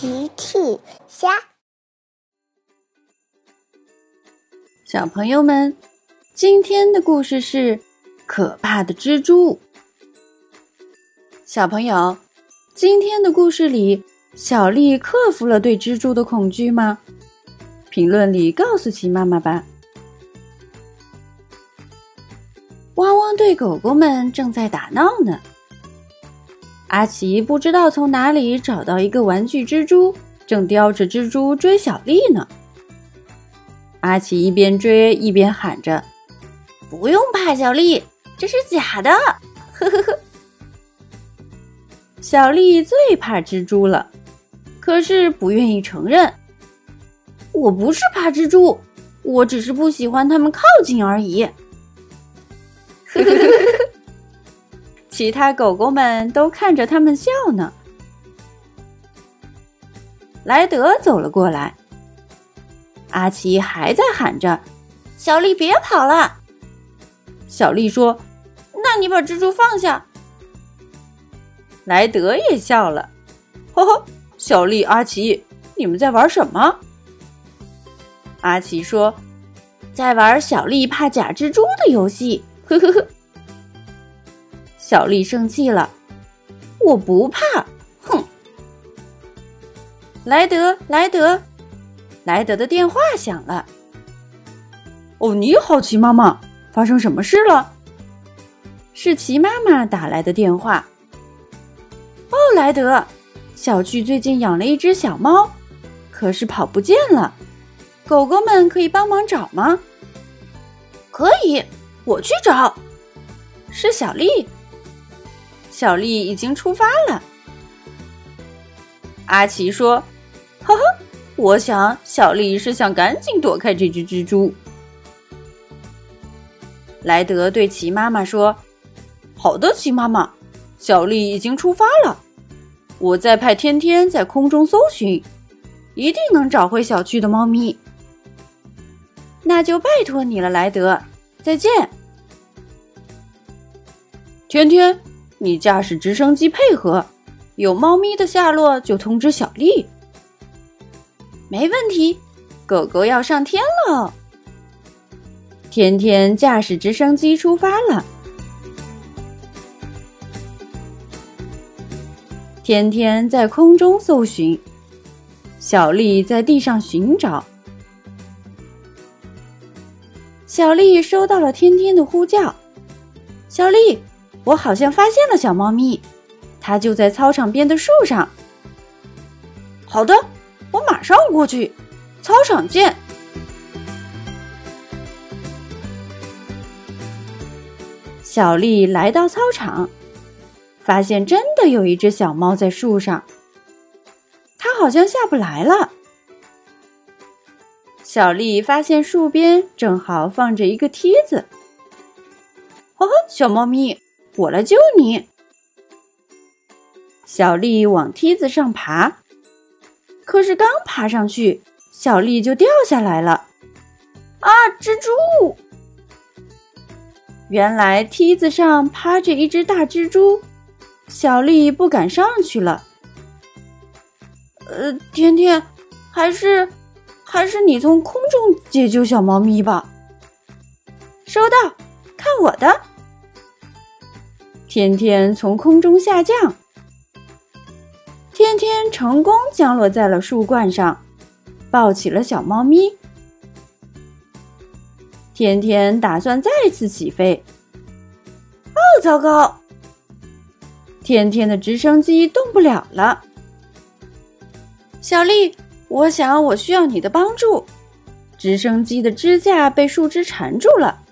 奇趣虾，小朋友们，今天的故事是可怕的蜘蛛。小朋友，今天的故事里，小丽克服了对蜘蛛的恐惧吗？评论里告诉奇妈妈吧。汪汪队狗狗们正在打闹呢。阿奇不知道从哪里找到一个玩具蜘蛛，正叼着蜘蛛追小丽呢。阿奇一边追一边喊着：“不用怕，小丽，这是假的！”呵呵呵。小丽最怕蜘蛛了，可是不愿意承认。我不是怕蜘蛛，我只是不喜欢它们靠近而已。呵呵呵呵。其他狗狗们都看着他们笑呢。莱德走了过来，阿奇还在喊着：“小丽，别跑了！”小丽说：“那你把蜘蛛放下。”莱德也笑了：“呵呵，小丽、阿奇，你们在玩什么？”阿奇说：“在玩小丽怕假蜘蛛的游戏。”呵呵呵。小丽生气了，我不怕，哼！莱德，莱德，莱德的电话响了。哦，你好，齐妈妈，发生什么事了？是齐妈妈打来的电话。哦，莱德，小区最近养了一只小猫，可是跑不见了，狗狗们可以帮忙找吗？可以，我去找。是小丽。小丽已经出发了。阿奇说：“呵呵，我想小丽是想赶紧躲开这只蜘蛛。”莱德对奇妈妈说：“好的，齐妈妈，小丽已经出发了。我再派天天在空中搜寻，一定能找回小区的猫咪。那就拜托你了，莱德。再见，天天。”你驾驶直升机配合，有猫咪的下落就通知小丽。没问题，狗狗要上天了。天天驾驶直升机出发了。天天在空中搜寻，小丽在地上寻找。小丽收到了天天的呼叫，小丽。我好像发现了小猫咪，它就在操场边的树上。好的，我马上过去。操场见。小丽来到操场，发现真的有一只小猫在树上。它好像下不来了。小丽发现树边正好放着一个梯子。哦，小猫咪。我来救你，小丽往梯子上爬，可是刚爬上去，小丽就掉下来了。啊，蜘蛛！原来梯子上趴着一只大蜘蛛，小丽不敢上去了。呃，甜甜，还是还是你从空中解救小猫咪吧。收到，看我的。天天从空中下降，天天成功降落在了树冠上，抱起了小猫咪。天天打算再次起飞，哦，糟糕！天天的直升机动不了了。小丽，我想我需要你的帮助。直升机的支架被树枝缠住了，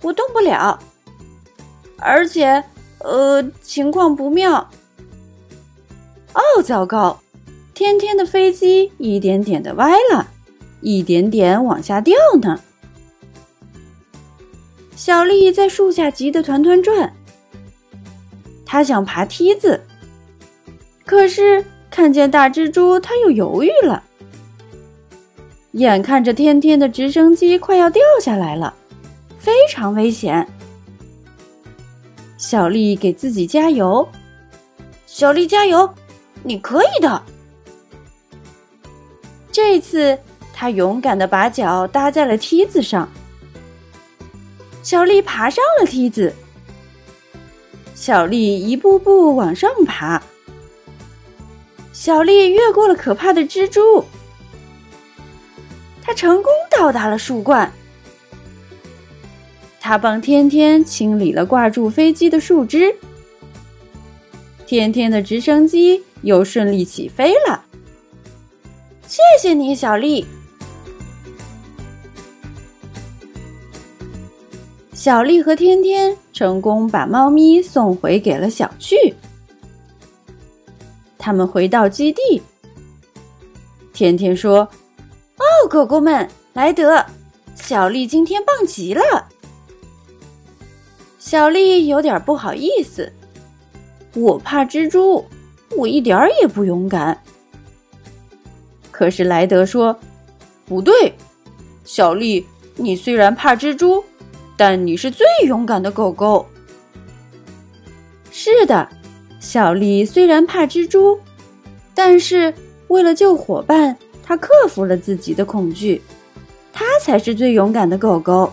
我动不了，而且。呃，情况不妙。哦，糟糕！天天的飞机一点点的歪了，一点点往下掉呢。小丽在树下急得团团转。她想爬梯子，可是看见大蜘蛛，她又犹豫了。眼看着天天的直升机快要掉下来了，非常危险。小丽给自己加油，小丽加油，你可以的。这次，他勇敢的把脚搭在了梯子上。小丽爬上了梯子。小丽一步步往上爬。小丽越过了可怕的蜘蛛。她成功到达了树冠。他帮天天清理了挂住飞机的树枝。天天的直升机又顺利起飞了。谢谢你，小丽。小丽和天天成功把猫咪送回给了小趣。他们回到基地。天天说：“哦，狗狗们，莱德，小丽今天棒极了。”小丽有点不好意思。我怕蜘蛛，我一点儿也不勇敢。可是莱德说：“不对，小丽，你虽然怕蜘蛛，但你是最勇敢的狗狗。”是的，小丽虽然怕蜘蛛，但是为了救伙伴，她克服了自己的恐惧，她才是最勇敢的狗狗。